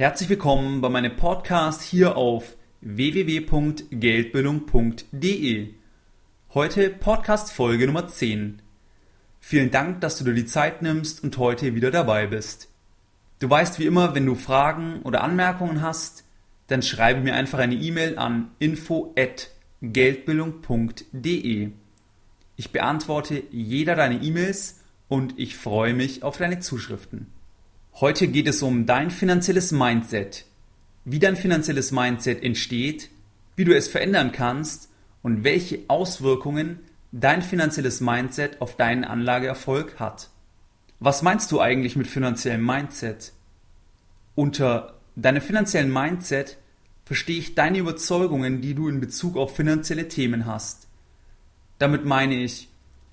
Herzlich willkommen bei meinem Podcast hier auf www.geldbildung.de. Heute Podcast Folge Nummer 10. Vielen Dank, dass du dir die Zeit nimmst und heute wieder dabei bist. Du weißt wie immer, wenn du Fragen oder Anmerkungen hast, dann schreibe mir einfach eine E-Mail an info@geldbildung.de. Ich beantworte jeder deine E-Mails und ich freue mich auf deine Zuschriften. Heute geht es um dein finanzielles Mindset, wie dein finanzielles Mindset entsteht, wie du es verändern kannst und welche Auswirkungen dein finanzielles Mindset auf deinen Anlageerfolg hat. Was meinst du eigentlich mit finanziellem Mindset? Unter deinem finanziellen Mindset verstehe ich deine Überzeugungen, die du in Bezug auf finanzielle Themen hast. Damit meine ich,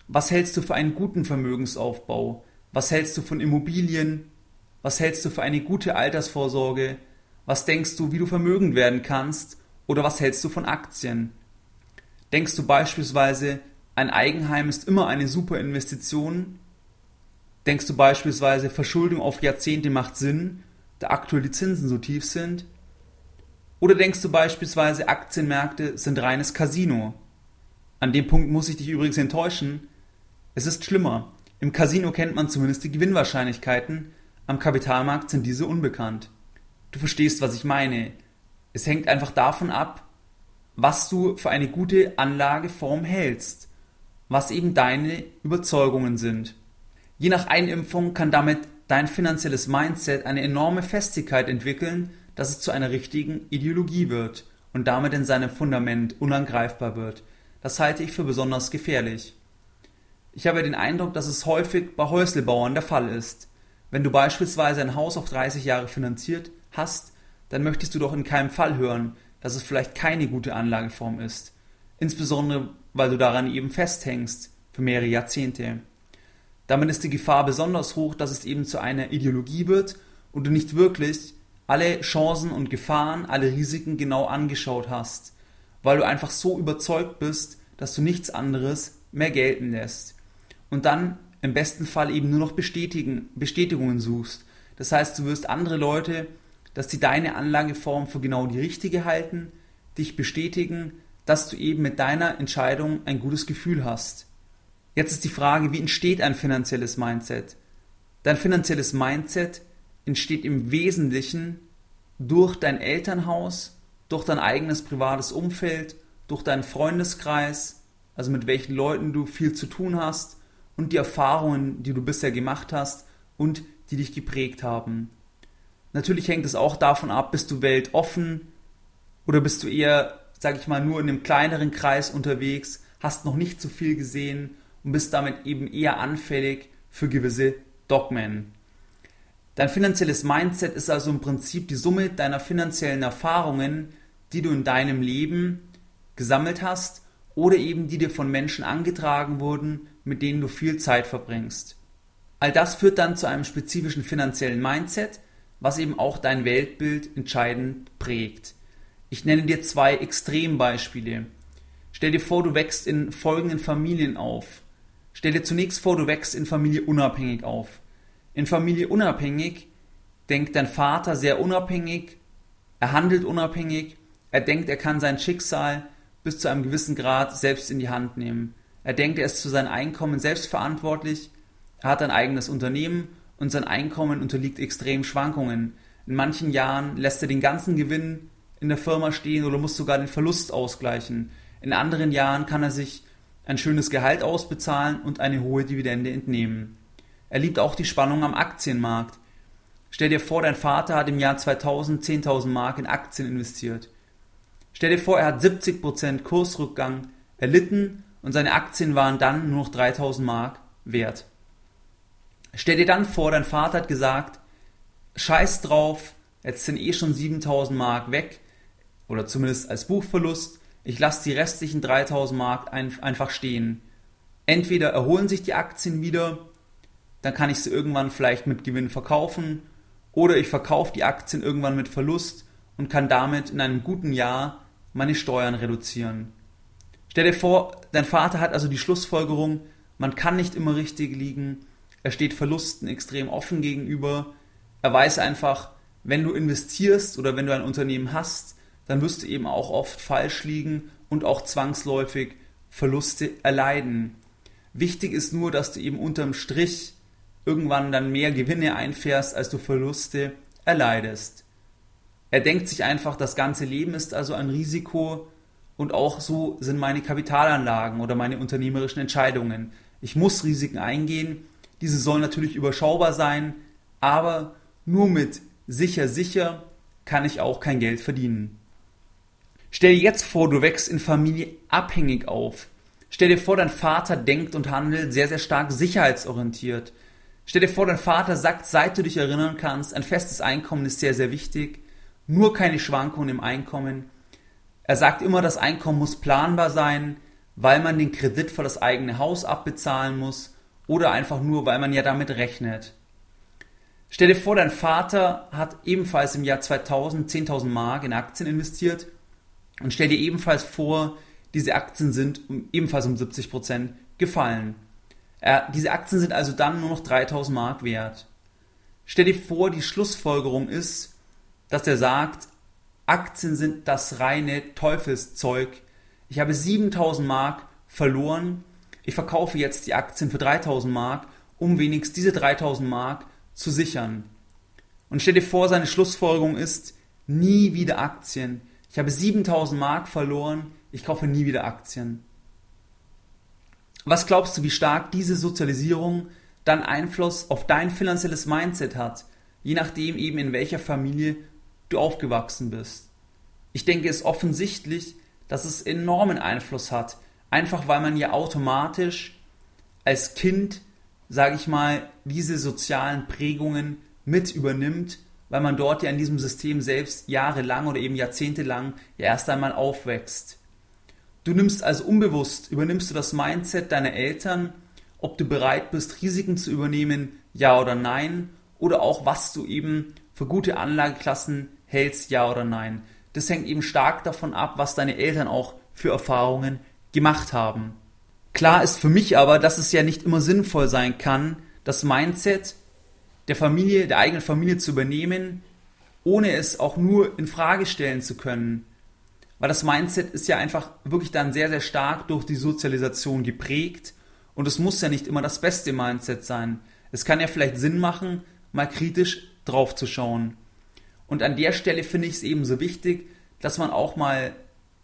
was hältst du für einen guten Vermögensaufbau? Was hältst du von Immobilien? Was hältst du für eine gute Altersvorsorge? Was denkst du, wie du vermögend werden kannst? Oder was hältst du von Aktien? Denkst du beispielsweise, ein Eigenheim ist immer eine super Investition? Denkst du beispielsweise, Verschuldung auf Jahrzehnte macht Sinn, da aktuell die Zinsen so tief sind? Oder denkst du beispielsweise, Aktienmärkte sind reines Casino? An dem Punkt muss ich dich übrigens enttäuschen. Es ist schlimmer. Im Casino kennt man zumindest die Gewinnwahrscheinlichkeiten, am Kapitalmarkt sind diese unbekannt. Du verstehst, was ich meine. Es hängt einfach davon ab, was du für eine gute Anlageform hältst, was eben deine Überzeugungen sind. Je nach Einimpfung kann damit dein finanzielles Mindset eine enorme Festigkeit entwickeln, dass es zu einer richtigen Ideologie wird und damit in seinem Fundament unangreifbar wird. Das halte ich für besonders gefährlich. Ich habe den Eindruck, dass es häufig bei Häuslebauern der Fall ist. Wenn du beispielsweise ein Haus auf 30 Jahre finanziert hast, dann möchtest du doch in keinem Fall hören, dass es vielleicht keine gute Anlageform ist. Insbesondere, weil du daran eben festhängst für mehrere Jahrzehnte. Damit ist die Gefahr besonders hoch, dass es eben zu einer Ideologie wird und du nicht wirklich alle Chancen und Gefahren, alle Risiken genau angeschaut hast, weil du einfach so überzeugt bist, dass du nichts anderes mehr gelten lässt. Und dann im besten Fall eben nur noch bestätigen, Bestätigungen suchst. Das heißt, du wirst andere Leute dass sie deine Anlageform für genau die richtige halten, dich bestätigen, dass du eben mit deiner Entscheidung ein gutes Gefühl hast. Jetzt ist die Frage, wie entsteht ein finanzielles Mindset? Dein finanzielles Mindset entsteht im Wesentlichen durch dein Elternhaus, durch dein eigenes privates Umfeld, durch deinen Freundeskreis, also mit welchen Leuten du viel zu tun hast und die Erfahrungen, die du bisher gemacht hast und die dich geprägt haben. Natürlich hängt es auch davon ab, bist du weltoffen oder bist du eher, sag ich mal, nur in einem kleineren Kreis unterwegs, hast noch nicht so viel gesehen und bist damit eben eher anfällig für gewisse Dogmen. Dein finanzielles Mindset ist also im Prinzip die Summe deiner finanziellen Erfahrungen, die du in deinem Leben gesammelt hast oder eben die dir von Menschen angetragen wurden, mit denen du viel Zeit verbringst. All das führt dann zu einem spezifischen finanziellen Mindset, was eben auch dein Weltbild entscheidend prägt. Ich nenne dir zwei Extrembeispiele. Stell dir vor, du wächst in folgenden Familien auf. Stell dir zunächst vor, du wächst in Familie unabhängig auf. In Familie unabhängig denkt dein Vater sehr unabhängig, er handelt unabhängig, er denkt, er kann sein Schicksal bis zu einem gewissen Grad selbst in die Hand nehmen. Er denkt, er ist zu seinem Einkommen selbst verantwortlich, er hat ein eigenes Unternehmen und sein Einkommen unterliegt extremen Schwankungen. In manchen Jahren lässt er den ganzen Gewinn in der Firma stehen oder muss sogar den Verlust ausgleichen. In anderen Jahren kann er sich ein schönes Gehalt ausbezahlen und eine hohe Dividende entnehmen. Er liebt auch die Spannung am Aktienmarkt. Stell dir vor, dein Vater hat im Jahr 2000 10.000 Mark in Aktien investiert. Stell dir vor, er hat 70% Kursrückgang erlitten und seine Aktien waren dann nur noch 3000 Mark wert. Stell dir dann vor, dein Vater hat gesagt, scheiß drauf, jetzt sind eh schon 7000 Mark weg, oder zumindest als Buchverlust, ich lasse die restlichen 3000 Mark ein, einfach stehen. Entweder erholen sich die Aktien wieder, dann kann ich sie irgendwann vielleicht mit Gewinn verkaufen, oder ich verkaufe die Aktien irgendwann mit Verlust und kann damit in einem guten Jahr meine Steuern reduzieren. Stell dir vor, dein Vater hat also die Schlussfolgerung, man kann nicht immer richtig liegen, er steht Verlusten extrem offen gegenüber, er weiß einfach, wenn du investierst oder wenn du ein Unternehmen hast, dann wirst du eben auch oft falsch liegen und auch zwangsläufig Verluste erleiden. Wichtig ist nur, dass du eben unterm Strich irgendwann dann mehr Gewinne einfährst, als du Verluste erleidest. Er denkt sich einfach, das ganze Leben ist also ein Risiko und auch so sind meine Kapitalanlagen oder meine unternehmerischen Entscheidungen. Ich muss Risiken eingehen. Diese sollen natürlich überschaubar sein, aber nur mit sicher, sicher kann ich auch kein Geld verdienen. Stell dir jetzt vor, du wächst in Familie abhängig auf. Stell dir vor, dein Vater denkt und handelt sehr, sehr stark sicherheitsorientiert. Stell dir vor, dein Vater sagt, seit du dich erinnern kannst, ein festes Einkommen ist sehr, sehr wichtig nur keine Schwankungen im Einkommen. Er sagt immer, das Einkommen muss planbar sein, weil man den Kredit für das eigene Haus abbezahlen muss oder einfach nur, weil man ja damit rechnet. Stell dir vor, dein Vater hat ebenfalls im Jahr 2000 10.000 Mark in Aktien investiert und stell dir ebenfalls vor, diese Aktien sind ebenfalls um 70 Prozent gefallen. Er, diese Aktien sind also dann nur noch 3000 Mark wert. Stell dir vor, die Schlussfolgerung ist, dass er sagt, Aktien sind das reine Teufelszeug. Ich habe 7000 Mark verloren. Ich verkaufe jetzt die Aktien für 3000 Mark, um wenigstens diese 3000 Mark zu sichern. Und stell dir vor, seine Schlussfolgerung ist, nie wieder Aktien. Ich habe 7000 Mark verloren, ich kaufe nie wieder Aktien. Was glaubst du, wie stark diese Sozialisierung dann Einfluss auf dein finanzielles Mindset hat, je nachdem eben in welcher Familie du aufgewachsen bist. Ich denke, es ist offensichtlich, dass es enormen Einfluss hat, einfach weil man ja automatisch als Kind, sage ich mal, diese sozialen Prägungen mit übernimmt, weil man dort ja in diesem System selbst jahrelang oder eben jahrzehntelang ja erst einmal aufwächst. Du nimmst also unbewusst, übernimmst du das Mindset deiner Eltern, ob du bereit bist, Risiken zu übernehmen, ja oder nein, oder auch was du eben für gute Anlageklassen hältst, ja oder nein. Das hängt eben stark davon ab, was deine Eltern auch für Erfahrungen gemacht haben. Klar ist für mich aber, dass es ja nicht immer sinnvoll sein kann, das Mindset der Familie, der eigenen Familie zu übernehmen, ohne es auch nur in Frage stellen zu können. Weil das Mindset ist ja einfach wirklich dann sehr, sehr stark durch die Sozialisation geprägt und es muss ja nicht immer das beste Mindset sein. Es kann ja vielleicht Sinn machen, mal kritisch drauf zu schauen. Und an der Stelle finde ich es eben so wichtig, dass man auch mal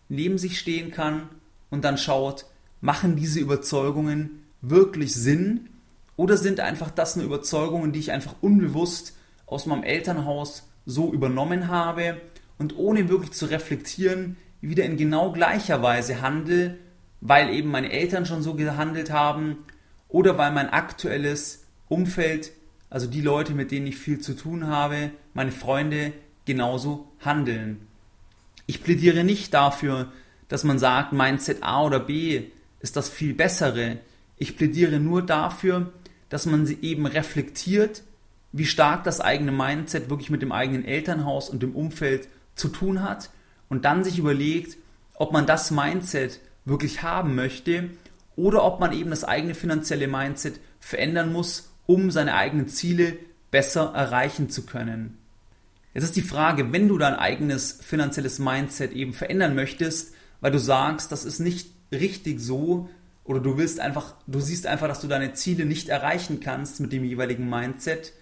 neben sich stehen kann und dann schaut, machen diese Überzeugungen wirklich Sinn oder sind einfach das nur Überzeugungen, die ich einfach unbewusst aus meinem Elternhaus so übernommen habe und ohne wirklich zu reflektieren, wieder in genau gleicher Weise handle, weil eben meine Eltern schon so gehandelt haben oder weil mein aktuelles Umfeld also die Leute, mit denen ich viel zu tun habe, meine Freunde, genauso handeln. Ich plädiere nicht dafür, dass man sagt, Mindset A oder B ist das viel bessere. Ich plädiere nur dafür, dass man sie eben reflektiert, wie stark das eigene Mindset wirklich mit dem eigenen Elternhaus und dem Umfeld zu tun hat und dann sich überlegt, ob man das Mindset wirklich haben möchte oder ob man eben das eigene finanzielle Mindset verändern muss, um seine eigenen Ziele besser erreichen zu können. Jetzt ist die Frage, wenn du dein eigenes finanzielles Mindset eben verändern möchtest, weil du sagst, das ist nicht richtig so oder du willst einfach, du siehst einfach, dass du deine Ziele nicht erreichen kannst mit dem jeweiligen Mindset,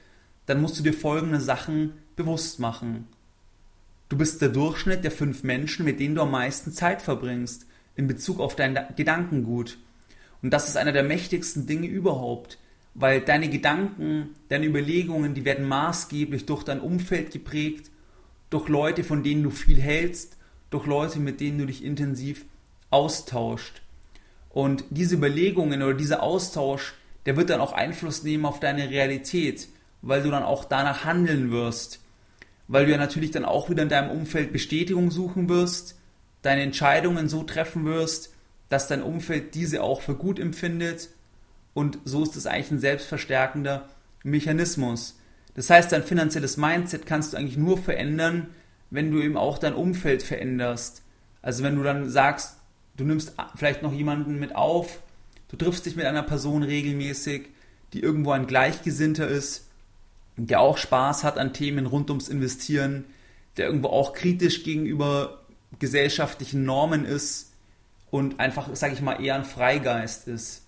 dann musst du dir folgende Sachen bewusst machen. Du bist der Durchschnitt der fünf Menschen, mit denen du am meisten Zeit verbringst in Bezug auf dein Gedankengut. Und das ist einer der mächtigsten Dinge überhaupt weil deine Gedanken, deine Überlegungen, die werden maßgeblich durch dein Umfeld geprägt, durch Leute, von denen du viel hältst, durch Leute, mit denen du dich intensiv austauscht. Und diese Überlegungen oder dieser Austausch, der wird dann auch Einfluss nehmen auf deine Realität, weil du dann auch danach handeln wirst. weil du ja natürlich dann auch wieder in deinem Umfeld Bestätigung suchen wirst, deine Entscheidungen so treffen wirst, dass dein Umfeld diese auch für gut empfindet und so ist es eigentlich ein selbstverstärkender Mechanismus. Das heißt, dein finanzielles Mindset kannst du eigentlich nur verändern, wenn du eben auch dein Umfeld veränderst. Also wenn du dann sagst, du nimmst vielleicht noch jemanden mit auf, du triffst dich mit einer Person regelmäßig, die irgendwo ein Gleichgesinnter ist, der auch Spaß hat an Themen rund ums Investieren, der irgendwo auch kritisch gegenüber gesellschaftlichen Normen ist und einfach, sage ich mal, eher ein Freigeist ist.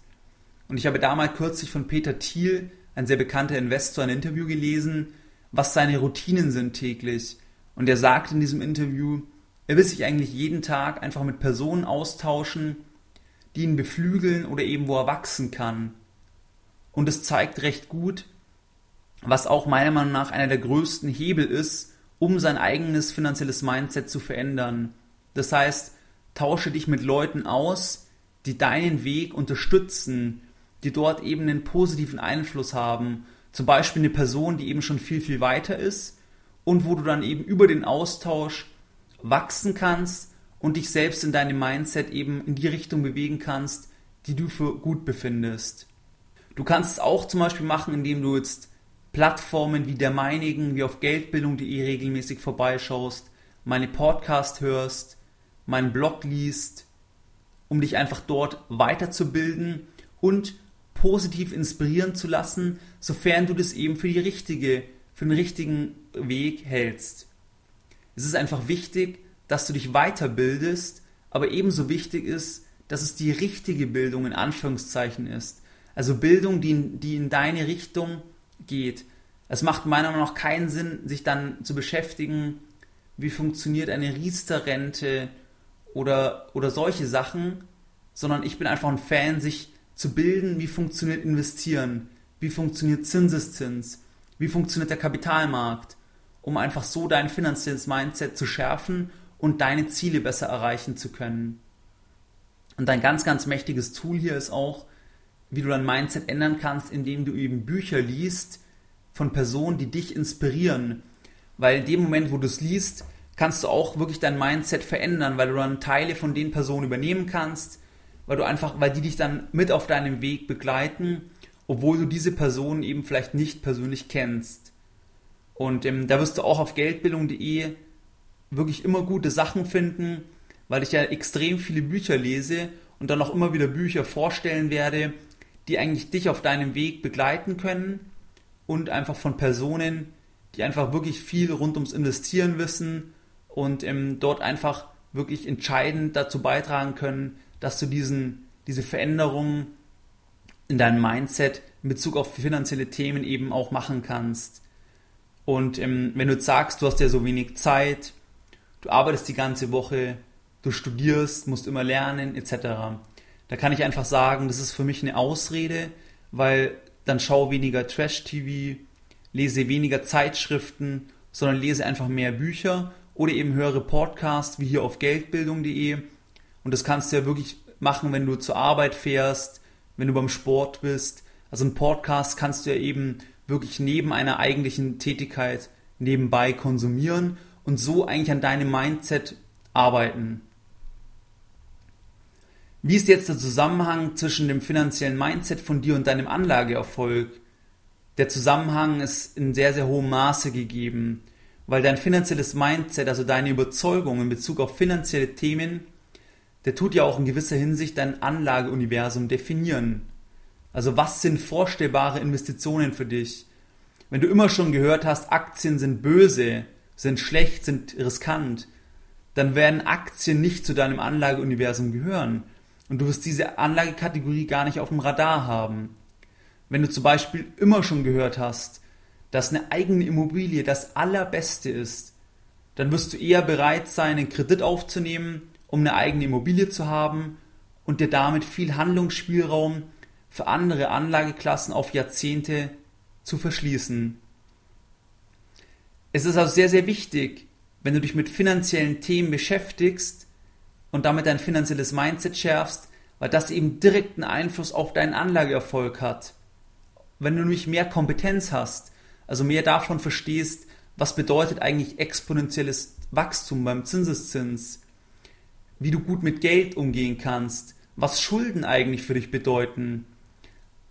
Und ich habe damals kürzlich von Peter Thiel, ein sehr bekannter Investor, ein Interview gelesen, was seine Routinen sind täglich. Und er sagt in diesem Interview, er will sich eigentlich jeden Tag einfach mit Personen austauschen, die ihn beflügeln oder eben wo er wachsen kann. Und es zeigt recht gut, was auch meiner Meinung nach einer der größten Hebel ist, um sein eigenes finanzielles Mindset zu verändern. Das heißt, tausche dich mit Leuten aus, die deinen Weg unterstützen, die dort eben einen positiven Einfluss haben. Zum Beispiel eine Person, die eben schon viel, viel weiter ist und wo du dann eben über den Austausch wachsen kannst und dich selbst in deinem Mindset eben in die Richtung bewegen kannst, die du für gut befindest. Du kannst es auch zum Beispiel machen, indem du jetzt Plattformen wie der meinigen, wie auf Geldbildung.de regelmäßig vorbeischaust, meine Podcast hörst, meinen Blog liest, um dich einfach dort weiterzubilden und positiv inspirieren zu lassen, sofern du das eben für die richtige, für den richtigen Weg hältst. Es ist einfach wichtig, dass du dich weiterbildest, aber ebenso wichtig ist, dass es die richtige Bildung in Anführungszeichen ist. Also Bildung, die in, die in deine Richtung geht. Es macht meiner Meinung nach keinen Sinn, sich dann zu beschäftigen, wie funktioniert eine Riester-Rente oder, oder solche Sachen, sondern ich bin einfach ein Fan, sich zu bilden, wie funktioniert Investieren, wie funktioniert Zinseszins, wie funktioniert der Kapitalmarkt, um einfach so dein finanzielles Mindset zu schärfen und deine Ziele besser erreichen zu können. Und ein ganz, ganz mächtiges Tool hier ist auch, wie du dein Mindset ändern kannst, indem du eben Bücher liest von Personen, die dich inspirieren. Weil in dem Moment, wo du es liest, kannst du auch wirklich dein Mindset verändern, weil du dann Teile von den Personen übernehmen kannst, weil du einfach, weil die dich dann mit auf deinem Weg begleiten, obwohl du diese Personen eben vielleicht nicht persönlich kennst. Und ähm, da wirst du auch auf geldbildung.de wirklich immer gute Sachen finden, weil ich ja extrem viele Bücher lese und dann auch immer wieder Bücher vorstellen werde, die eigentlich dich auf deinem Weg begleiten können und einfach von Personen, die einfach wirklich viel rund ums Investieren wissen und ähm, dort einfach wirklich entscheidend dazu beitragen können, dass du diesen, diese Veränderungen in deinem Mindset in Bezug auf finanzielle Themen eben auch machen kannst. Und ähm, wenn du jetzt sagst, du hast ja so wenig Zeit, du arbeitest die ganze Woche, du studierst, musst immer lernen, etc. Da kann ich einfach sagen, das ist für mich eine Ausrede, weil dann schaue weniger Trash-TV, lese weniger Zeitschriften, sondern lese einfach mehr Bücher oder eben höre Podcasts wie hier auf geldbildung.de. Und das kannst du ja wirklich machen, wenn du zur Arbeit fährst, wenn du beim Sport bist. Also ein Podcast kannst du ja eben wirklich neben einer eigentlichen Tätigkeit nebenbei konsumieren und so eigentlich an deinem Mindset arbeiten. Wie ist jetzt der Zusammenhang zwischen dem finanziellen Mindset von dir und deinem Anlageerfolg? Der Zusammenhang ist in sehr, sehr hohem Maße gegeben, weil dein finanzielles Mindset, also deine Überzeugung in Bezug auf finanzielle Themen, der tut ja auch in gewisser Hinsicht dein Anlageuniversum definieren. Also was sind vorstellbare Investitionen für dich? Wenn du immer schon gehört hast, Aktien sind böse, sind schlecht, sind riskant, dann werden Aktien nicht zu deinem Anlageuniversum gehören und du wirst diese Anlagekategorie gar nicht auf dem Radar haben. Wenn du zum Beispiel immer schon gehört hast, dass eine eigene Immobilie das Allerbeste ist, dann wirst du eher bereit sein, einen Kredit aufzunehmen, um eine eigene Immobilie zu haben und dir damit viel Handlungsspielraum für andere Anlageklassen auf Jahrzehnte zu verschließen. Es ist also sehr, sehr wichtig, wenn du dich mit finanziellen Themen beschäftigst, und damit dein finanzielles Mindset schärfst, weil das eben direkten Einfluss auf deinen Anlageerfolg hat. Wenn du nämlich mehr Kompetenz hast, also mehr davon verstehst, was bedeutet eigentlich exponentielles Wachstum beim Zinseszins, wie du gut mit Geld umgehen kannst, was Schulden eigentlich für dich bedeuten,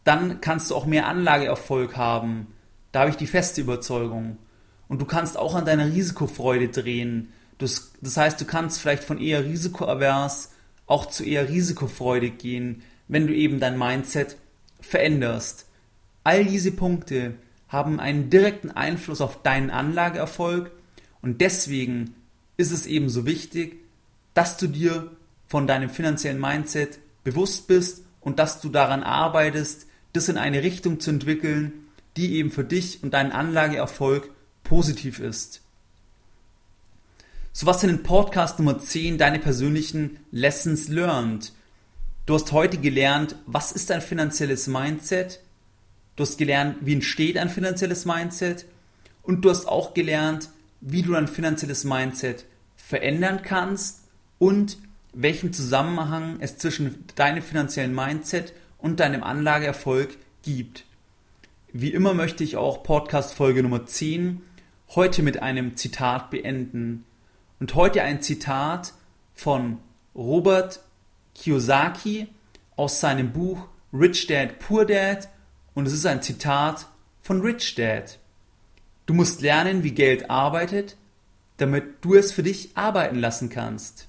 dann kannst du auch mehr Anlageerfolg haben. Da habe ich die feste Überzeugung. Und du kannst auch an deiner Risikofreude drehen. Das, das heißt, du kannst vielleicht von eher risikoavers auch zu eher Risikofreude gehen, wenn du eben dein Mindset veränderst. All diese Punkte haben einen direkten Einfluss auf deinen Anlageerfolg und deswegen ist es eben so wichtig, dass du dir von deinem finanziellen Mindset bewusst bist und dass du daran arbeitest, das in eine Richtung zu entwickeln, die eben für dich und deinen Anlageerfolg positiv ist. So was in Podcast Nummer 10 deine persönlichen Lessons learned? Du hast heute gelernt, was ist ein finanzielles Mindset? Du hast gelernt, wie entsteht ein finanzielles Mindset? Und du hast auch gelernt, wie du dein finanzielles Mindset verändern kannst und welchen Zusammenhang es zwischen deinem finanziellen Mindset und deinem Anlageerfolg gibt. Wie immer möchte ich auch Podcast Folge Nummer 10 heute mit einem Zitat beenden. Und heute ein Zitat von Robert Kiyosaki aus seinem Buch Rich Dad Poor Dad und es ist ein Zitat von Rich Dad. Du musst lernen, wie Geld arbeitet, damit du es für dich arbeiten lassen kannst.